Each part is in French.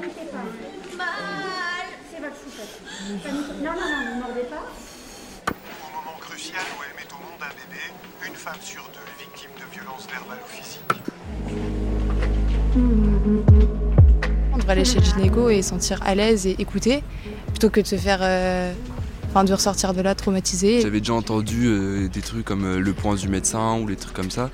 paniquez pas. C'est votre choupette. Non, non, non, ne mordez pas. Au moment crucial où elle met au monde un bébé, une femme sur deux est victime de violences verbales ou physiques. On devrait aller chez le gynéco et sentir à l'aise et écouter, plutôt que de se faire. euh, Enfin, de ressortir de là traumatisé. J'avais déjà entendu euh, des trucs comme euh, le point du médecin ou les trucs comme ça.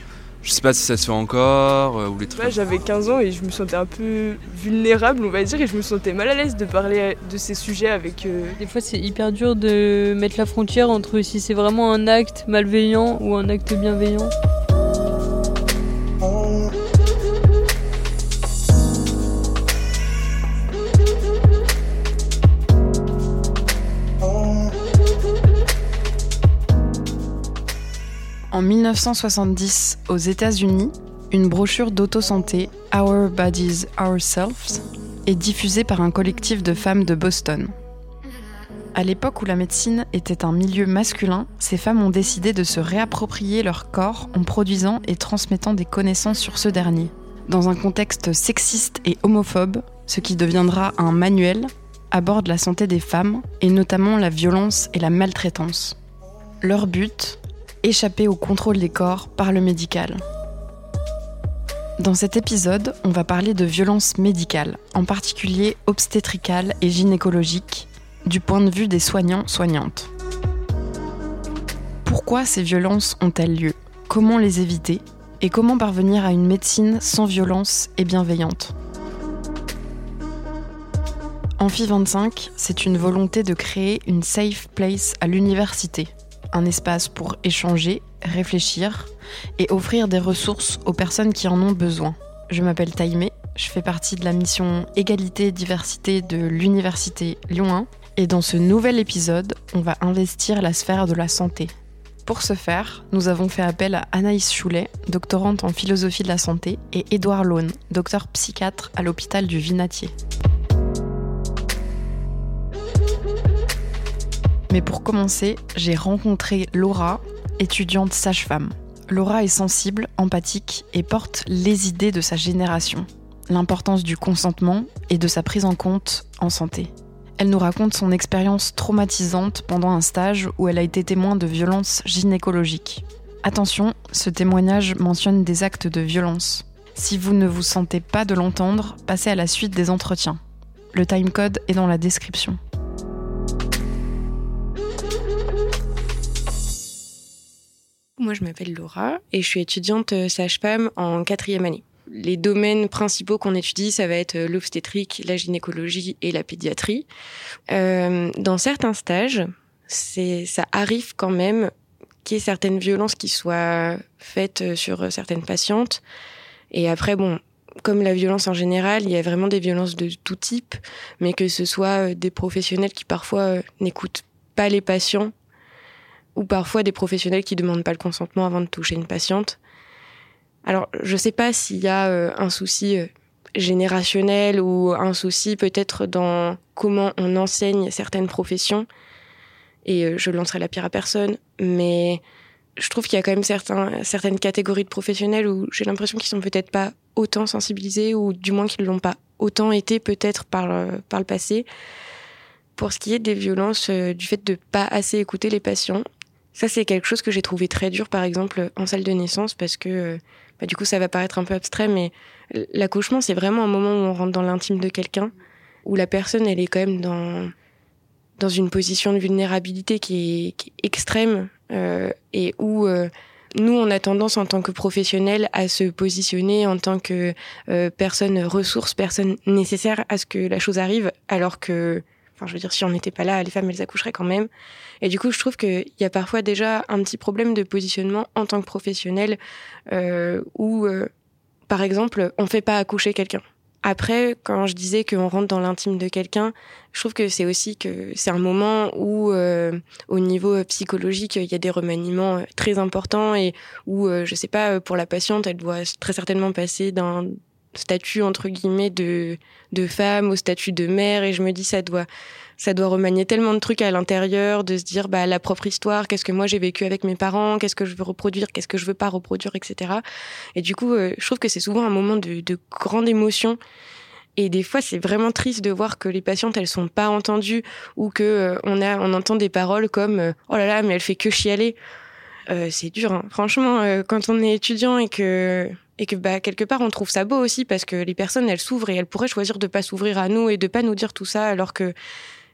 Je sais pas si ça se fait encore euh, ou les trucs j'avais 15 ans et je me sentais un peu vulnérable, on va dire, et je me sentais mal à l'aise de parler de ces sujets avec. euh, Des fois, c'est hyper dur de mettre la frontière entre si c'est vraiment un acte malveillant ou un acte bienveillant. En 1970, aux États-Unis, une brochure d'auto-santé, Our Bodies, Ourselves, est diffusée par un collectif de femmes de Boston. À l'époque où la médecine était un milieu masculin, ces femmes ont décidé de se réapproprier leur corps en produisant et transmettant des connaissances sur ce dernier. Dans un contexte sexiste et homophobe, ce qui deviendra un manuel aborde la santé des femmes et notamment la violence et la maltraitance. Leur but échapper au contrôle des corps par le médical. Dans cet épisode, on va parler de violences médicales, en particulier obstétricales et gynécologiques, du point de vue des soignants-soignantes. Pourquoi ces violences ont-elles lieu? Comment les éviter? Et comment parvenir à une médecine sans violence et bienveillante? Amphi 25, c'est une volonté de créer une safe place à l'université, un espace pour échanger, réfléchir et offrir des ressources aux personnes qui en ont besoin. Je m'appelle Taïmé, je fais partie de la mission Égalité et Diversité de l'Université Lyon 1 et dans ce nouvel épisode, on va investir la sphère de la santé. Pour ce faire, nous avons fait appel à Anaïs Choulet, doctorante en philosophie de la santé, et Édouard Laune, docteur psychiatre à l'hôpital du Vinatier. Mais pour commencer, j'ai rencontré Laura, étudiante sage-femme. Laura est sensible, empathique et porte les idées de sa génération, l'importance du consentement et de sa prise en compte en santé. Elle nous raconte son expérience traumatisante pendant un stage où elle a été témoin de violences gynécologiques. Attention, ce témoignage mentionne des actes de violence. Si vous ne vous sentez pas de l'entendre, passez à la suite des entretiens. Le timecode est dans la description. Moi, je m'appelle Laura et je suis étudiante euh, sage-femme en quatrième année. Les domaines principaux qu'on étudie, ça va être euh, l'obstétrique, la gynécologie et la pédiatrie. Euh, dans certains stages, ça arrive quand même qu'il y ait certaines violences qui soient faites sur certaines patientes. Et après, bon, comme la violence en général, il y a vraiment des violences de tout type, mais que ce soit des professionnels qui parfois n'écoutent pas les patients ou parfois des professionnels qui demandent pas le consentement avant de toucher une patiente. Alors, je sais pas s'il y a euh, un souci euh, générationnel ou un souci peut-être dans comment on enseigne certaines professions. Et euh, je lancerai la pierre à personne, mais je trouve qu'il y a quand même certaines catégories de professionnels où j'ai l'impression qu'ils sont peut-être pas autant sensibilisés ou du moins qu'ils l'ont pas autant été peut-être par le, passé. Pour ce qui est des violences, du fait de pas assez écouter les patients, ça, c'est quelque chose que j'ai trouvé très dur, par exemple, en salle de naissance, parce que, euh, bah, du coup, ça va paraître un peu abstrait, mais l'accouchement, c'est vraiment un moment où on rentre dans l'intime de quelqu'un, où la personne, elle est quand même dans, dans une position de vulnérabilité qui est, extrême, euh, et où euh, nous, on a tendance, en tant que professionnels, à se positionner en tant que euh, personne ressource, personne nécessaire à ce que la chose arrive, alors que, enfin, je veux dire, si on n'était pas là, les femmes, elles accoucheraient quand même. Et du coup, je trouve qu'il y a parfois déjà un petit problème de positionnement en tant que professionnel euh, où, euh, par exemple, on fait pas accoucher quelqu'un. Après, quand je disais qu'on rentre dans l'intime de quelqu'un, je trouve que c'est aussi que c'est un moment où, euh, au niveau psychologique, il y a des remaniements très importants et où, euh, je sais pas, pour la patiente, elle doit très certainement passer d'un statut entre guillemets de de femme au statut de mère et je me dis ça doit ça doit remanier tellement de trucs à l'intérieur de se dire bah la propre histoire qu'est-ce que moi j'ai vécu avec mes parents qu'est-ce que je veux reproduire qu'est-ce que je veux pas reproduire etc et du coup euh, je trouve que c'est souvent un moment de, de grande émotion Et des fois, c'est vraiment triste de voir que les patientes, elles sont pas entendues ou que euh, on a, on entend des paroles comme euh, oh là là, mais elle fait que chialer. C'est dur, hein. franchement, quand on est étudiant et que et que bah quelque part on trouve ça beau aussi parce que les personnes elles s'ouvrent et elles pourraient choisir de pas s'ouvrir à nous et de pas nous dire tout ça alors que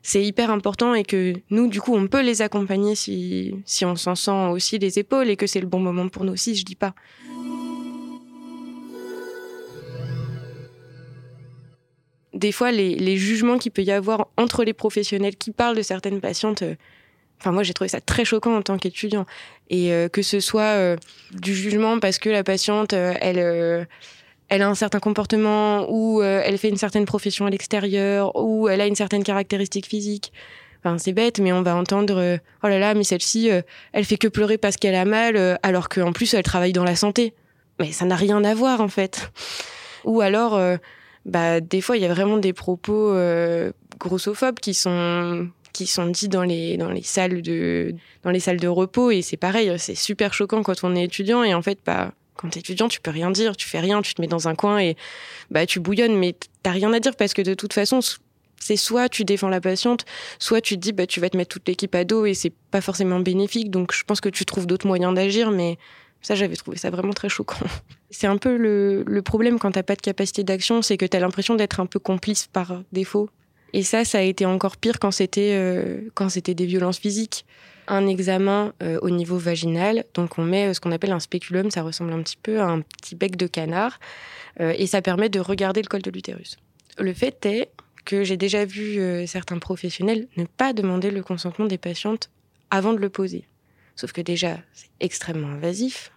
c'est hyper important et que nous du coup on peut les accompagner si si on s'en sent aussi les épaules et que c'est le bon moment pour nous aussi, je dis pas. des fois, les, les jugements qu'il peut y avoir entre les professionnels qui parlent de certaines patientes, euh, enfin moi j'ai trouvé ça très choquant en tant qu'étudiant. Et euh, que ce soit euh, du jugement parce que la patiente, euh, elle, euh, elle a un certain comportement ou elle fait une certaine profession à l'extérieur ou elle a une certaine caractéristique physique. Enfin, c'est bête, mais on va entendre oh là là, mais celle-ci, elle fait que pleurer parce qu'elle a mal, alors qu'en plus elle travaille dans la santé. Mais ça n'a rien à voir en fait. Ou alors, bah des fois il y a vraiment des propos grossophobes qui sont qui sont dits dans les dans les salles de dans les salles de repos et c'est pareil, c'est super choquant quand on est étudiant et en fait bah quand t'es étudiant, tu peux rien dire, tu fais rien, tu te mets dans un coin et bah tu bouillonnes, mais t'as rien à dire parce que de toute façon, c'est soit tu défends la patiente, soit tu te dis bah tu vas te mettre toute l'équipe à dos et c'est pas forcément bénéfique. Donc je pense que tu trouves d'autres moyens d'agir, mais ça j'avais trouvé ça vraiment très choquant. C'est un peu le, le problème quand t'as pas de capacité d'action, c'est que t'as l'impression d'être un peu complice par défaut. Et ça, ça a été encore pire quand c'était euh, quand c'était des violences physiques. Un examen euh, au niveau vaginal, donc on met euh, ce qu'on appelle un spéculum, ça ressemble un petit peu à un petit bec de canard, et ça permet de regarder le col de l'utérus. Le fait est que j'ai déjà vu certains professionnels ne pas demander le consentement des patientes avant de le poser. Sauf que déjà, c'est extrêmement invasif.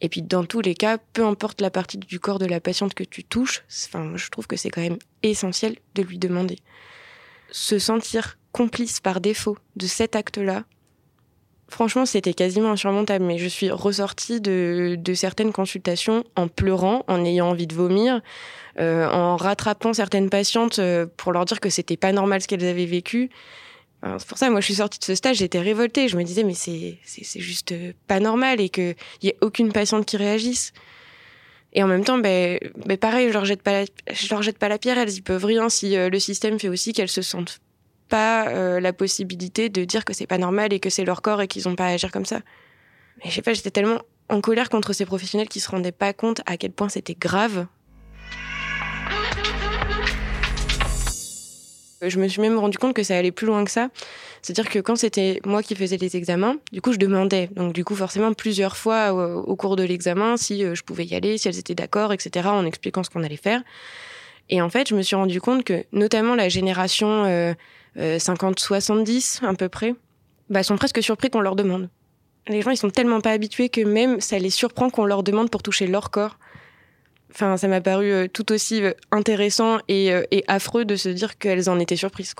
Et puis dans tous les cas, peu importe la partie du corps de la patiente que tu touches, enfin, je trouve que c'est quand même essentiel de lui demander. Se sentir complice par défaut de cet acte-là, franchement, c'était quasiment insurmontable. Mais je suis ressortie de, certaines consultations en pleurant, en ayant envie de vomir, euh, en rattrapant certaines patientes euh, pour leur dire que c'était pas normal ce qu'elles avaient vécu. C'est pour ça, moi, je suis sortie de ce stage, j'étais révoltée. Je me disais, mais c'est juste euh, pas normal et qu'il y ait aucune patiente qui réagisse. Et en même temps, ben, ben pareil, je leur jette pas la, je leur jette pas la pierre. Elles y peuvent rien si euh, le système fait aussi qu'elles se sentent pas euh, la possibilité de dire que c'est pas normal et que c'est leur corps et qu'ils ont pas à agir comme ça. Mais je sais pas, j'étais tellement en colère contre ces professionnels qui se rendaient pas compte à quel point c'était grave. Je me suis même rendu compte que ça allait plus loin que ça. C'est-à-dire que quand c'était moi qui faisais les examens, du coup, je demandais. Donc, du coup, forcément, plusieurs fois au, cours de l'examen, si euh, je pouvais y aller, si elles étaient d'accord, etc., en expliquant ce qu'on allait faire. Et en fait, je me suis rendu compte que, notamment la génération euh, euh, 50-70, à peu près, bah, sont presque surpris qu'on leur demande. Les gens, ils sont tellement pas habitués que même ça les surprend qu'on leur demande pour toucher leur corps. Enfin, ça m'a paru euh, tout aussi euh, intéressant et, euh, et affreux de se dire qu'elles en étaient surprises.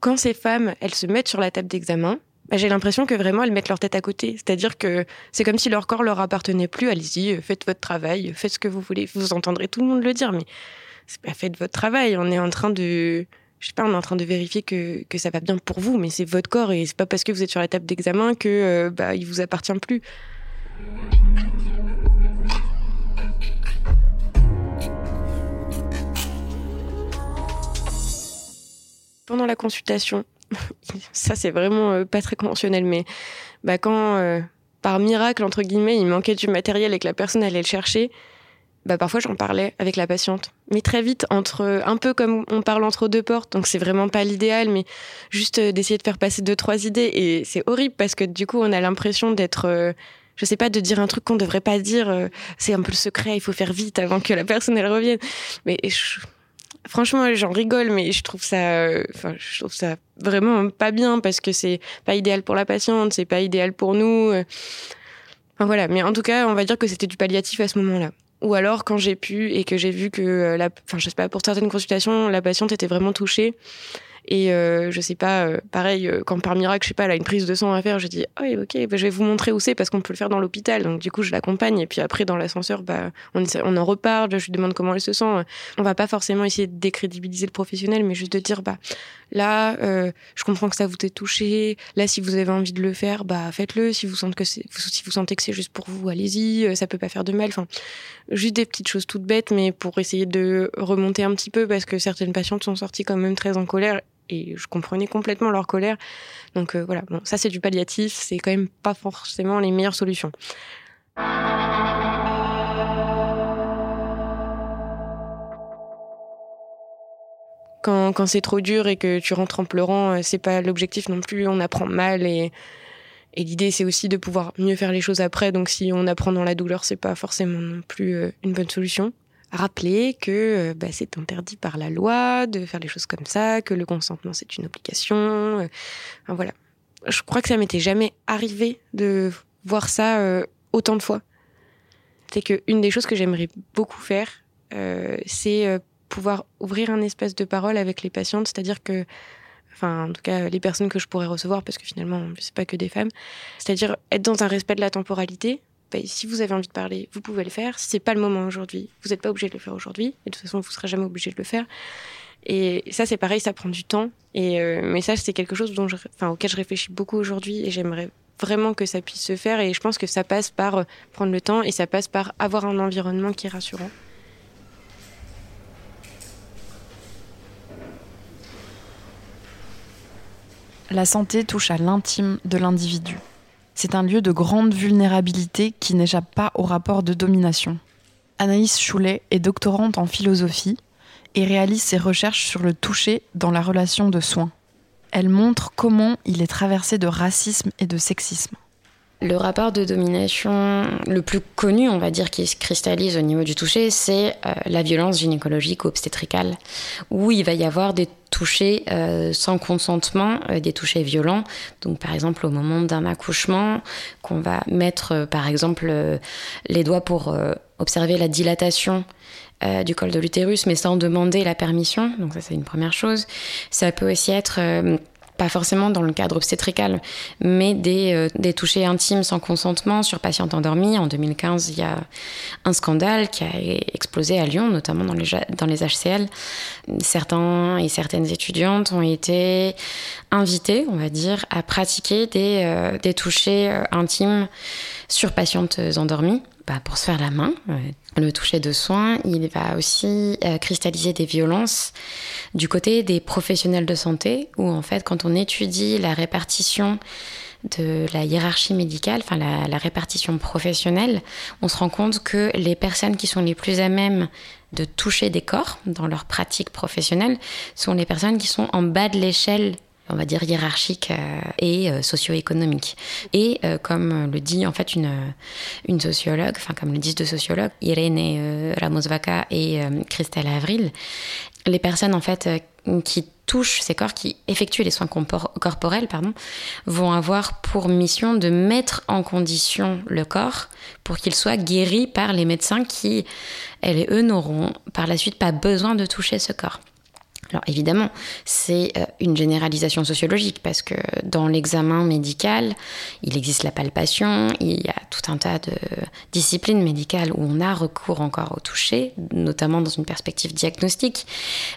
Quand ces femmes, elles se mettent sur la table d'examen, bah, j'ai l'impression que vraiment elles mettent leur tête à côté. C'est-à-dire que c'est comme si leur corps leur appartenait plus. Allez-y, faites votre travail, faites ce que vous voulez. Vous entendrez tout le monde le dire, mais c'est pas faites votre travail. On est en train de, je sais pas, on est en train de vérifier que, que ça va bien pour vous, mais c'est votre corps et c'est pas parce que vous êtes sur la table d'examen que euh, bah, il vous appartient plus. Pendant la consultation, ça c'est vraiment euh, pas très conventionnel, mais bah, quand euh, par miracle, entre guillemets, il manquait du matériel et que la personne allait le chercher, bah, parfois j'en parlais avec la patiente. Mais très vite, entre un peu comme on parle entre deux portes, donc c'est vraiment pas l'idéal, mais juste euh, d'essayer de faire passer deux, trois idées. Et c'est horrible parce que du coup, on a l'impression d'être. euh, je sais pas, de dire un truc qu'on devrait pas dire. euh, c'est un peu le secret, il faut faire vite avant que la personne elle revienne. Mais je- franchement, j'en rigole, mais je trouve ça, euh, enfin, je trouve ça vraiment pas bien parce que c'est pas idéal pour la patiente, c'est pas idéal pour nous. euh. Enfin voilà, mais en tout cas, on va dire que c'était du palliatif à ce moment-là. Ou alors quand j'ai pu et que j'ai vu que, euh, enfin je sais pas, pour certaines consultations, la patiente était vraiment touchée Et euh, je sais pas, euh, pareil, euh, quand par miracle, je sais pas, elle a une prise de sang à faire, je dis, oh, ok, bah, je vais vous montrer où c'est parce qu'on peut le faire dans l'hôpital. Donc du coup, je l'accompagne. Et puis après, dans l'ascenseur, bah, on, en reparle, je lui demande comment elle se sent. On va pas forcément essayer de décrédibiliser le professionnel, mais juste de dire, bah, là, euh, je comprends que ça vous ait touché. Là, si vous avez envie de le faire, bah, faites-le. Si vous sentez que c'est, si vous sentez que c'est juste pour vous, allez-y. Euh, Ça peut pas faire de mal. Enfin, juste des petites choses toutes bêtes, mais pour essayer de remonter un petit peu parce que certaines patientes sont sorties quand même très en colère et je comprenais complètement leur colère. Donc euh, voilà, bon, ça c'est du palliatif, c'est quand même pas forcément les meilleures solutions. Quand, quand c'est trop dur et que tu rentres en pleurant, euh, c'est pas l'objectif non plus, on apprend mal et, et l'idée c'est aussi de pouvoir mieux faire les choses après. Donc si on apprend dans la douleur, c'est pas forcément non plus euh, une bonne solution rappeler que euh, bah, c'est interdit par la loi de faire les choses comme ça, que le consentement c'est une obligation. euh, enfin, voilà. Je crois que ça m'était jamais arrivé de voir ça euh, autant de fois. C'est que une des choses que j'aimerais beaucoup faire, c'est pouvoir ouvrir un espace de parole avec les patientes, c'est-à-dire que enfin en tout cas les personnes que je pourrais recevoir parce que finalement c'est pas que des femmes c'est-à-dire être dans un respect de la temporalité ben, si vous avez envie de parler, vous pouvez le faire. Si c'est pas le moment aujourd'hui, vous n'êtes pas obligé de le faire aujourd'hui. De toute façon, vous serez jamais obligé de le faire. Et ça, c'est pareil, ça prend du temps. Et euh, mais ça, c'est quelque chose dont enfin, auquel je réfléchis beaucoup aujourd'hui. Et j'aimerais vraiment que ça puisse se faire. Et je pense que ça passe par euh, prendre le temps et ça passe par avoir un environnement qui est rassurant. La santé touche à l'intime de l'individu. C'est un lieu de grande vulnérabilité qui n'échappe pas au rapport de domination. Anaïs Choulet est doctorante en philosophie et réalise ses recherches sur le toucher dans la relation de soins. Elle montre comment il est traversé de racisme et de sexisme. Le rapport de domination le plus connu, on va dire, qui se cristallise au niveau du toucher, c'est euh, la violence gynécologique ou obstétricale, où il va y avoir des touchés euh, sans consentement, euh, des touchés violents. Donc, par exemple, au moment d'un accouchement, qu'on va mettre, par exemple, les doigts pour observer la dilatation du col de l'utérus, mais sans demander la permission. Donc, ça, c'est une première chose. Ça peut aussi être pas forcément dans le cadre obstétrical, mais des, euh, des touchés intimes sans consentement sur patientes endormies. En 2015, il y a un scandale qui a explosé à Lyon, notamment dans les, ja- dans les HCL. Certains et certaines étudiantes ont été invitées, on va dire, à pratiquer des, euh, des touchés euh, intimes sur patientes endormies bah, pour se faire la main. Euh, Le toucher de soins, il va aussi euh, cristalliser des violences du côté des professionnels de santé, où en fait, quand on étudie la répartition de la hiérarchie médicale, enfin la répartition professionnelle, on se rend compte que les personnes qui sont les plus à même de toucher des corps dans leur pratique professionnelle sont les personnes qui sont en bas de l'échelle on va dire hiérarchique euh, et euh, socio-économique. Et euh, comme le dit en fait une, sociologue, enfin comme le disent deux sociologues, Irene Ramos-Vaca et Christelle Avril, les personnes en fait qui touchent ces corps, qui effectuent les soins corporels, pardon, vont avoir pour mission de mettre en condition le corps pour qu'il soit guéri par les médecins qui, elles et eux, n'auront par la suite pas besoin de toucher ce corps. Alors évidemment, c'est euh, une généralisation sociologique parce que dans l'examen médical, il existe la palpation, il y a tout un tas de disciplines médicales où on a recours encore au toucher, notamment dans une perspective diagnostique.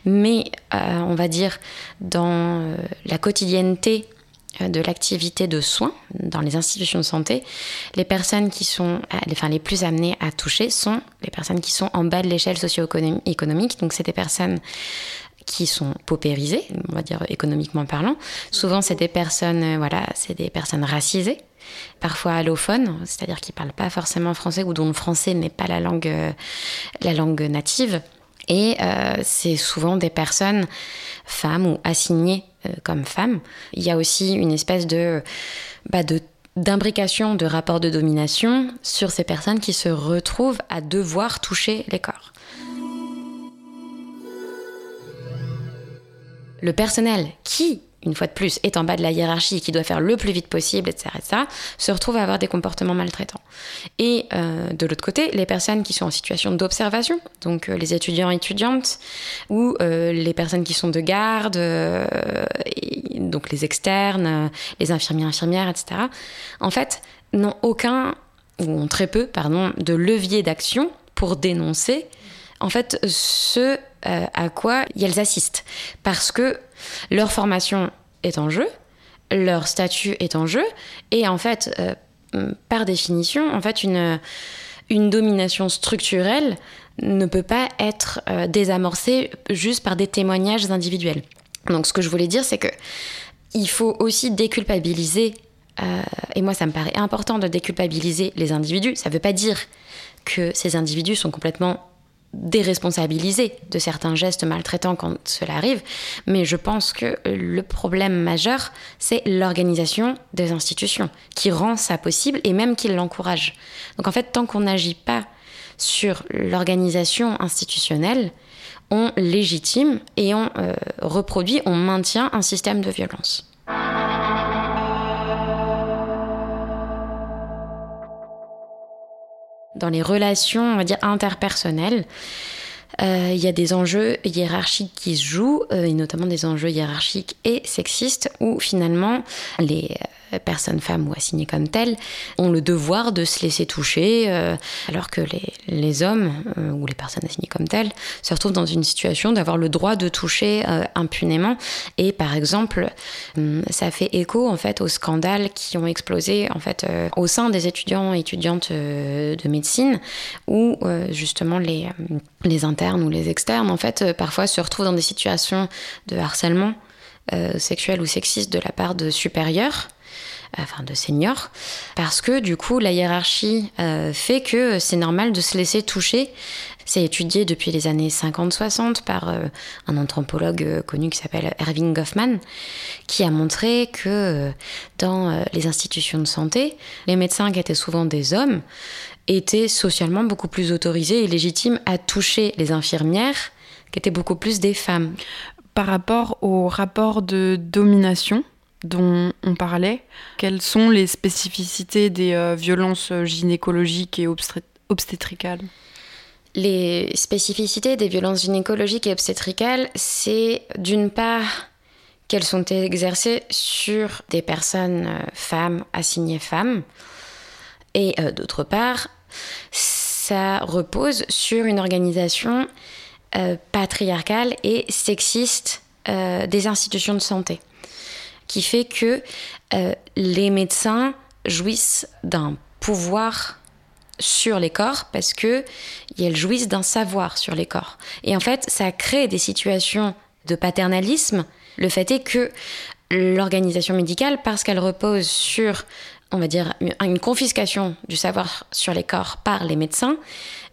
Mais euh, on va dire dans euh, la quotidienneté de l'activité de soins dans les institutions de santé, les personnes qui sont enfin, les plus amenées à toucher sont les personnes qui sont en bas de l'échelle socio-économique. Donc c'est des personnes qui sont paupérisées, on va dire économiquement parlant. Souvent, c'est des personnes, euh, voilà, c'est des personnes racisées, parfois allophones, c'est-à-dire qui parlent pas forcément français ou dont le français n'est pas la langue, euh, la langue native. Et euh, c'est souvent des personnes femmes ou assignées comme femmes. Il y a aussi une espèce de, bah, d'imbrication de rapports de domination sur ces personnes qui se retrouvent à devoir toucher les corps. Le personnel qui une fois de plus, est en bas de la hiérarchie qui doit faire le plus vite possible, etc., etc., se retrouve à avoir des comportements maltraitants. Et euh, de l'autre côté, les personnes qui sont en situation d'observation, donc euh, les étudiants et étudiantes, ou euh, les personnes qui sont de garde, donc les externes, les infirmiers, infirmières, etc., en fait, n'ont aucun, ou ont très peu, pardon, de levier d'action pour dénoncer en fait ce à quoi elles assistent. Parce que leur formation est en jeu, leur statut est en jeu, et en fait, euh, par définition, en fait, une, une domination structurelle ne peut pas être euh, désamorcée juste par des témoignages individuels. Donc, ce que je voulais dire, c'est que il faut aussi déculpabiliser, euh, et moi, ça me paraît important de déculpabiliser les individus. Ça ne veut pas dire que ces individus sont complètement déresponsabiliser de certains gestes maltraitants quand cela arrive, mais je pense que le problème majeur, c'est l'organisation des institutions, qui rend ça possible et même qui l'encourage. Donc en fait, tant qu'on n'agit pas sur l'organisation institutionnelle, on légitime et on euh, reproduit, on maintient un système de violence. Dans les relations, on va interpersonnelles. Euh, il y a des enjeux hiérarchiques qui se jouent, euh, et notamment des enjeux hiérarchiques et sexistes, où finalement les personnes femmes ou assignées comme telles ont le devoir de se laisser toucher, euh, alors que les, les hommes euh, ou les personnes assignées comme telles se retrouvent dans une situation d'avoir le droit de toucher euh, impunément. Et par exemple, hum, ça fait écho en fait aux scandales qui ont explosé en fait au sein des étudiants et étudiantes de médecine, où justement les, les internes ou les externes en fait parfois se retrouvent dans des situations de harcèlement sexuel ou sexiste de la part de supérieurs enfin de seniors, parce que du coup la hiérarchie euh, fait que c'est normal de se laisser toucher. C'est étudié depuis les années 50-60 par euh, un anthropologue euh, connu qui s'appelle Erving Goffman, qui a montré que dans les institutions de santé, les médecins qui étaient souvent des hommes étaient socialement beaucoup plus autorisés et légitimes à toucher les infirmières qui étaient beaucoup plus des femmes. Par rapport au rapport de domination, dont on parlait, quelles sont les spécificités des euh, violences gynécologiques et obstétricales? Les spécificités des violences gynécologiques et obstétricales, c'est d'une part qu'elles sont exercées sur des personnes euh, femmes assignées femmes, et euh, d'autre part, ça repose sur une organisation patriarcale et sexiste des institutions de santé qui fait que euh, les médecins jouissent d'un pouvoir sur les corps parce que elles jouissent d'un savoir sur les corps. Et en fait, ça crée des situations de paternalisme. Le fait est que l'organisation médicale, parce qu'elle repose sur, on va dire, une confiscation du savoir sur les corps par les médecins,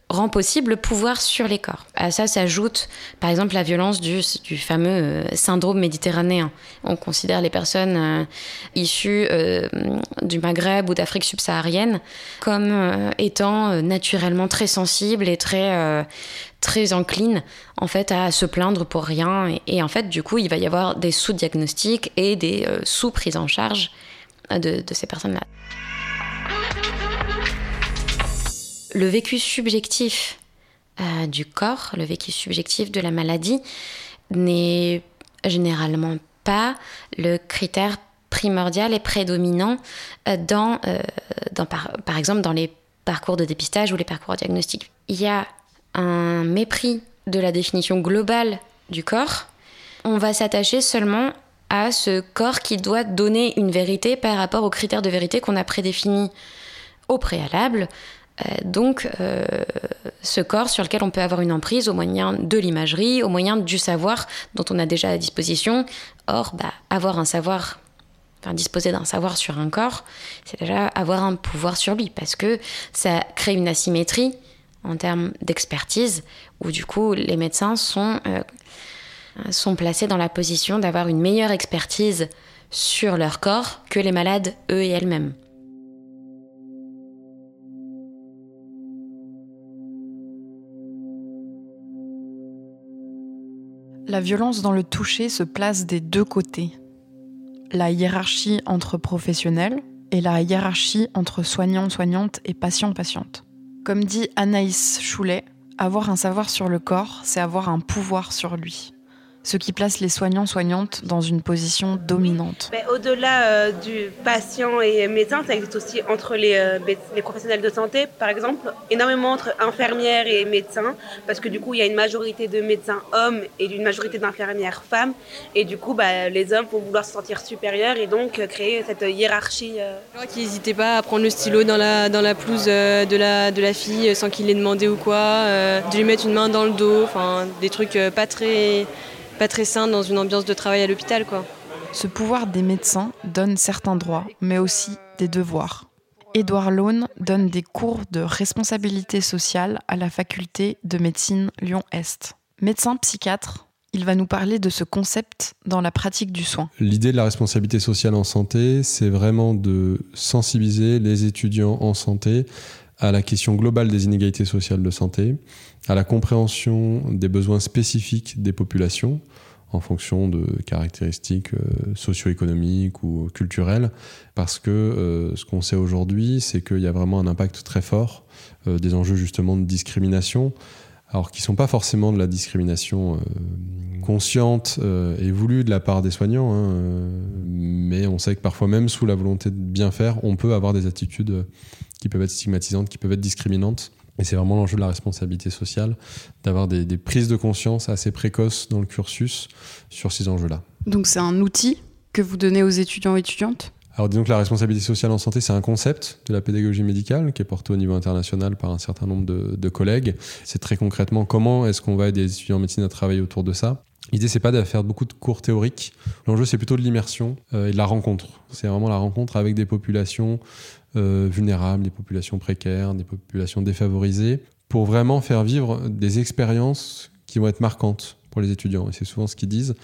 rend possible le pouvoir sur les corps. À ça s'ajoute par exemple la violence du, fameux euh, syndrome méditerranéen. On considère les personnes euh, issues euh, du Maghreb ou d'Afrique subsaharienne comme étant naturellement très sensibles et très très enclines en fait à se plaindre pour rien et, en fait du coup il va y avoir des sous-diagnostics et des sous-prises en charge de ces personnes-là. Le vécu subjectif euh, du corps, le vécu subjectif de la maladie, n'est généralement pas le critère primordial et prédominant euh, dans, euh, dans par, par, exemple dans les parcours de dépistage ou les parcours diagnostiques. Il y a un mépris de la définition globale du corps. On va s'attacher seulement à ce corps qui doit donner une vérité par rapport aux critères de vérité qu'on a prédéfinis au préalable, donc, euh, ce corps sur lequel on peut avoir une emprise au moyen de l'imagerie, au moyen du savoir dont on a déjà à disposition. Or, bah, avoir un savoir, enfin, disposer d'un savoir sur un corps, c'est déjà avoir un pouvoir sur lui, parce que ça crée une asymétrie en termes d'expertise, où du coup, les médecins sont, euh, sont placés dans la position d'avoir une meilleure expertise sur leur corps que les malades, eux et elles-mêmes. La violence dans le toucher se place des deux côtés. la hiérarchie entre professionnels et la hiérarchie entre soignants, soignantes et patients, patientes. Comme dit Anaïs Choulet, avoir un savoir sur le corps, c'est avoir un pouvoir sur lui ce qui place les soignants-soignantes dans une position dominante. Au-delà euh, du patient et médecin, ça existe aussi entre les, euh, les, professionnels de santé, par exemple, énormément entre infirmières et médecins, parce que du coup, il y a une majorité de médecins hommes et une majorité d'infirmières femmes, et du coup, bah, les hommes vont vouloir se sentir supérieurs et donc euh, créer cette hiérarchie. Je qui n'hésitait pas à prendre le stylo dans la, dans la pelouse de, la, de la fille sans qu'il l'ait demandé ou quoi, de lui mettre une main dans le dos, enfin, des trucs pas très pas très sain dans une ambiance de travail à l'hôpital, quoi. Ce pouvoir des médecins donne certains droits, mais aussi des devoirs. Édouard Laune donne des cours de responsabilité sociale à la faculté de médecine Lyon-Est. Médecin psychiatre, il va nous parler de ce concept dans la pratique du soin. L'idée de la responsabilité sociale en santé, c'est vraiment de sensibiliser les étudiants en santé à la question globale des inégalités sociales de santé, à la compréhension des besoins spécifiques des populations en fonction de caractéristiques euh, socio-économiques ou culturelles, parce que euh, ce qu'on sait aujourd'hui, c'est qu'il y a vraiment un impact très fort euh, des enjeux justement de discrimination, alors qui ne sont pas forcément de la discrimination consciente et voulue de la part des soignants, hein, mais on sait que parfois même sous la volonté de bien faire, on peut avoir des attitudes qui peuvent être stigmatisantes, qui peuvent être discriminantes. Et c'est vraiment l'enjeu de la responsabilité sociale, d'avoir des, prises de conscience assez précoces dans le cursus sur ces enjeux-là. Donc c'est un outil que vous donnez aux étudiants et étudiantes? Alors disons que la responsabilité sociale en santé, c'est un concept de la pédagogie médicale qui est porté au niveau international par un certain nombre de, collègues. C'est très concrètement comment est-ce qu'on va aider les étudiants en médecine à travailler autour de ça. L'idée, c'est pas de faire beaucoup de cours théoriques. L'enjeu, c'est plutôt de l'immersion euh, et de la rencontre. C'est vraiment la rencontre avec des populations euh, vulnérables, des populations précaires, des populations défavorisées, pour vraiment faire vivre des expériences qui vont être marquantes pour les étudiants. Et c'est souvent ce qu'ils disent.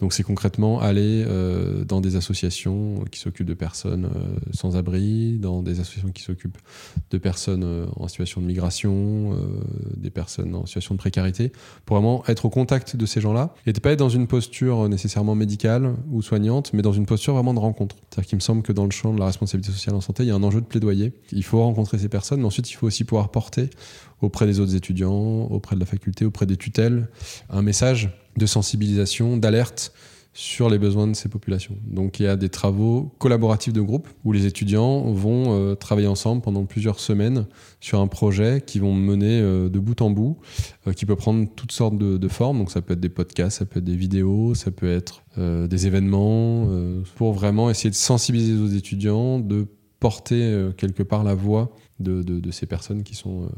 Donc c'est concrètement aller euh, dans des associations qui s'occupent de personnes euh, sans abri, dans des associations qui s'occupent de personnes euh, en situation de migration, des personnes en situation de précarité, pour vraiment être au contact de ces gens-là et de pas être dans une posture nécessairement médicale ou soignante, mais dans une posture vraiment de rencontre. C'est-à-dire qu'il me semble que dans le champ de la responsabilité sociale en santé, il y a un enjeu de plaidoyer. Il faut rencontrer ces personnes, mais ensuite il faut aussi pouvoir porter auprès des autres étudiants, auprès de la faculté, auprès des tutelles, un message de sensibilisation, d'alerte sur les besoins de ces populations. Donc il y a des travaux collaboratifs de groupe où les étudiants vont euh, travailler ensemble pendant plusieurs semaines sur un projet qui vont mener euh, de bout en bout, euh, qui peut prendre toutes sortes de, formes. Donc ça peut être des podcasts, ça peut être des vidéos, ça peut être des événements, pour vraiment essayer de sensibiliser aux étudiants, de porter quelque part la voix de ces personnes qui sont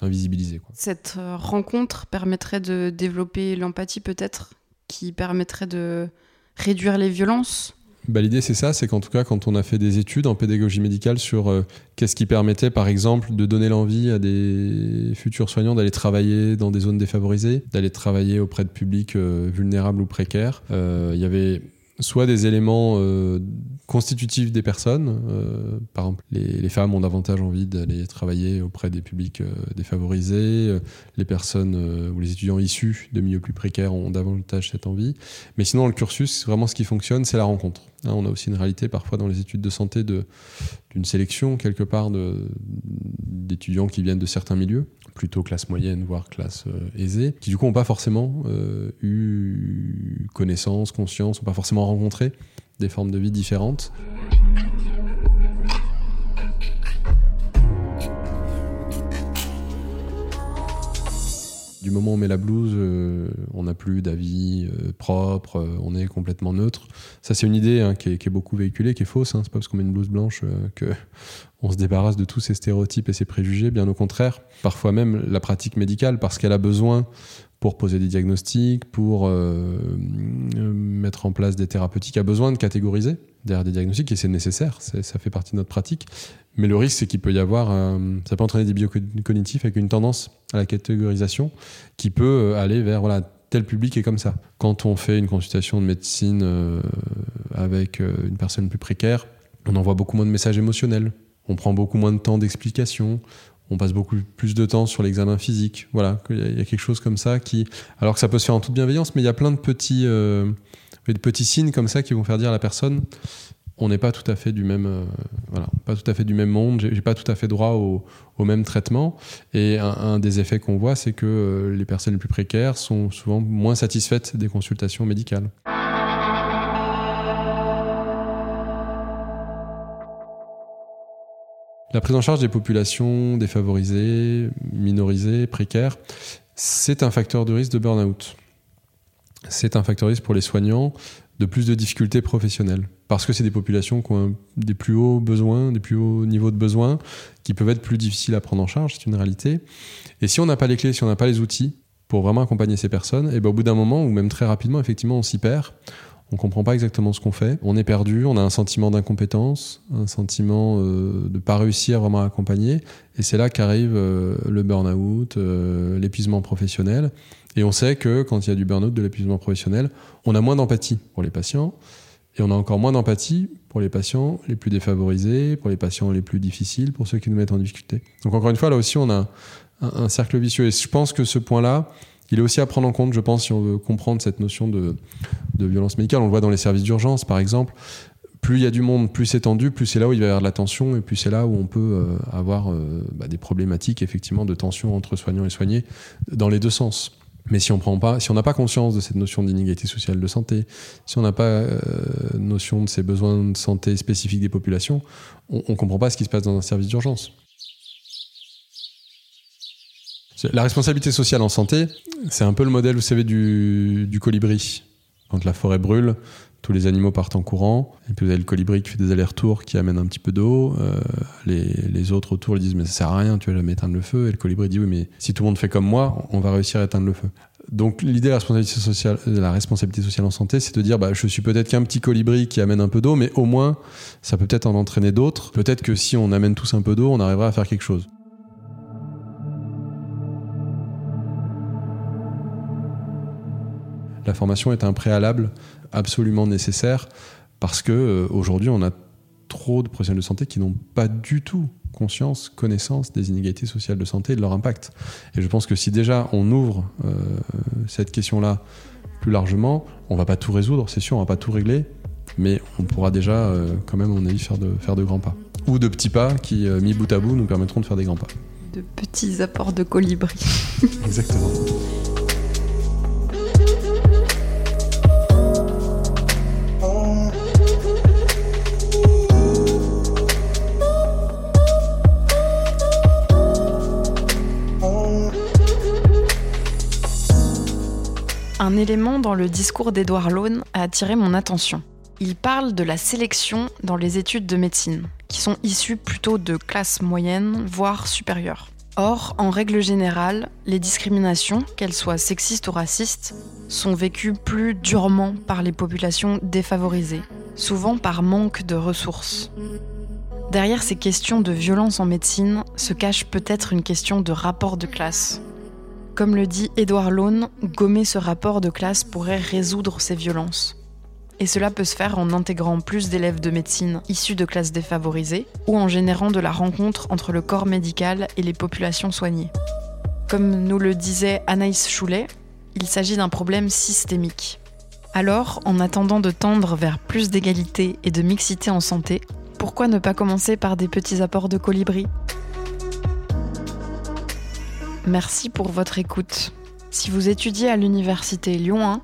Quoi. Cette euh, rencontre permettrait de développer l'empathie peut-être, qui permettrait de réduire les violences? Bah, L'idée, c'est ça, c'est qu'en tout cas, quand on a fait des études en pédagogie médicale sur euh, qu'est-ce qui permettait, par exemple, de donner l'envie à des futurs soignants d'aller travailler dans des zones défavorisées, d'aller travailler auprès de publics euh, vulnérables ou précaires, il y avait soit des éléments euh, constitutifs des personnes. Euh, par exemple, les, femmes ont davantage envie d'aller travailler auprès des publics euh, défavorisés. les personnes ou les étudiants issus de milieux plus précaires ont davantage cette envie. Mais sinon, le cursus, vraiment ce qui fonctionne, c'est la rencontre. Hein, on a aussi une réalité parfois dans les études de santé d'une sélection quelque part d'étudiants qui viennent de certains milieux plutôt classe moyenne, voire classe euh, aisée, qui du coup n'ont pas forcément euh, eu connaissance, conscience, n'ont pas forcément rencontré des formes de vie différentes. Du moment où on met la blouse, euh, on n'a plus d'avis propre, on est complètement neutre. Ça, c'est une idée hein, qui, est, beaucoup véhiculée, qui est fausse. Hein. C'est pas parce qu'on met une blouse blanche que on se débarrasse de tous ces stéréotypes et ces préjugés, bien au contraire. Parfois même la pratique médicale, parce qu'elle a besoin pour poser des diagnostics, pour euh, mettre en place des thérapeutiques, a besoin de catégoriser derrière des diagnostics, et c'est nécessaire, ça fait partie de notre pratique. Mais le risque, c'est qu'il peut y avoir, ça peut entraîner des biocognitifs avec une tendance à la catégorisation qui peut aller vers, voilà, tel public est comme ça. Quand on fait une consultation de médecine euh, avec euh, une personne plus précaire, on envoie beaucoup moins de messages émotionnels on prend beaucoup moins de temps d'explication, on passe beaucoup plus de temps sur l'examen physique. Voilà, il y a quelque chose comme ça qui, alors que ça peut se faire en toute bienveillance, mais il y a plein de petits, euh, de petits signes comme ça qui vont faire dire à la personne, on n'est pas tout à fait du même, euh, voilà, pas monde. J'ai pas tout à fait droit au, même traitement. Et un, un des effets qu'on voit, c'est que euh, les personnes les plus précaires sont souvent moins satisfaites des consultations médicales. La prise en charge des populations défavorisées, minorisées, précaires, c'est un facteur de risque de burn-out. C'est un facteur de risque pour les soignants de plus de difficultés professionnelles. Parce que c'est des populations qui ont des plus hauts besoins, des plus hauts niveaux de besoins, qui peuvent être plus difficiles à prendre en charge, c'est une réalité. Et si on n'a pas les clés, si on n'a pas les outils pour vraiment accompagner ces personnes, et ben au bout d'un moment, ou même très rapidement, effectivement, on s'y perd. On comprend pas exactement ce qu'on fait, on est perdu, on a un sentiment d'incompétence, un sentiment euh, de pas réussir vraiment à accompagner, et c'est là qu'arrive euh, le burn-out, euh, l'épuisement professionnel, et on sait que quand il y a du burn-out, de l'épuisement professionnel, on a moins d'empathie pour les patients, et on a encore moins d'empathie pour les patients les plus défavorisés, pour les patients les plus difficiles, pour ceux qui nous mettent en difficulté. Donc encore une fois, là aussi, on a un, cercle vicieux, et je pense que ce point-là, il est aussi à prendre en compte, je pense, si on veut comprendre cette notion de, de violence médicale. On le voit dans les services d'urgence, par exemple. Plus il y a du monde, plus c'est tendu, plus c'est là où il va y avoir de la tension, et plus c'est là où on peut euh, avoir euh, bah, des problématiques effectivement de tension entre soignants et soignés dans les deux sens. Mais si on prend pas, si on n'a pas conscience de cette notion d'inégalité sociale de santé, si on n'a pas euh, notion de ces besoins de santé spécifiques des populations, on, ne comprend pas ce qui se passe dans un service d'urgence. La responsabilité sociale en santé, c'est un peu le modèle, vous savez, du, du colibri. Quand la forêt brûle, tous les animaux partent en courant, et puis vous avez le colibri qui fait des allers-retours, qui amène un petit peu d'eau. Euh, les, les, autres autour ils disent mais ça sert à rien, tu vas jamais éteindre le feu. Et le colibri dit oui mais si tout le monde fait comme moi, on va réussir à éteindre le feu. Donc l'idée de la responsabilité sociale, de la responsabilité sociale en santé, c'est de dire bah, je suis peut-être qu'un petit colibri qui amène un peu d'eau, mais au moins ça peut peut-être en entraîner d'autres. Peut-être que si on amène tous un peu d'eau, on arrivera à faire quelque chose. La formation est un préalable absolument nécessaire parce que euh, aujourd'hui on a trop de professionnels de santé qui n'ont pas du tout conscience, connaissance des inégalités sociales de santé et de leur impact. Et je pense que si déjà on ouvre euh, cette question-là plus largement, on va pas tout résoudre, c'est sûr, on va pas tout régler, mais on pourra déjà euh, quand même, on avis, faire de, faire de grands pas. Ou de petits pas qui, mis bout à bout, nous permettront de faire des grands pas. De petits apports de colibri. Exactement. Un élément dans le discours d'Edouard Laune a attiré mon attention. Il parle de la sélection dans les études de médecine, qui sont issues plutôt de classes moyennes, voire supérieures. Or, en règle générale, les discriminations, qu'elles soient sexistes ou racistes, sont vécues plus durement par les populations défavorisées, souvent par manque de ressources. Derrière ces questions de violence en médecine se cache peut-être une question de rapport de classe, comme le dit Édouard Laune, gommer ce rapport de classe pourrait résoudre ces violences. Et cela peut se faire en intégrant plus d'élèves de médecine issus de classes défavorisées ou en générant de la rencontre entre le corps médical et les populations soignées. Comme nous le disait Anaïs Choulet, il s'agit d'un problème systémique. Alors, en attendant de tendre vers plus d'égalité et de mixité en santé, pourquoi ne pas commencer par des petits apports de colibri Merci pour votre écoute. Si vous étudiez à l'université Lyon 1,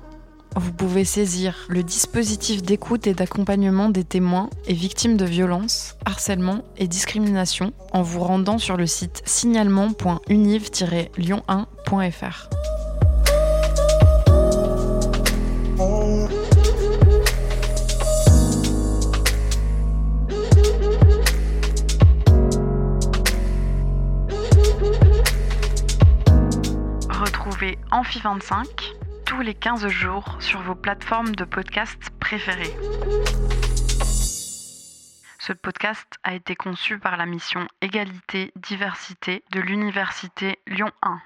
vous pouvez saisir le dispositif d'écoute et d'accompagnement des témoins et victimes de violences, harcèlement et discrimination en vous rendant sur le site signalement.univ-lyon1.fr. Amphi25 tous les 15 jours sur vos plateformes de podcast préférées. Ce podcast a été conçu par la mission Égalité-Diversité de l'Université Lyon 1.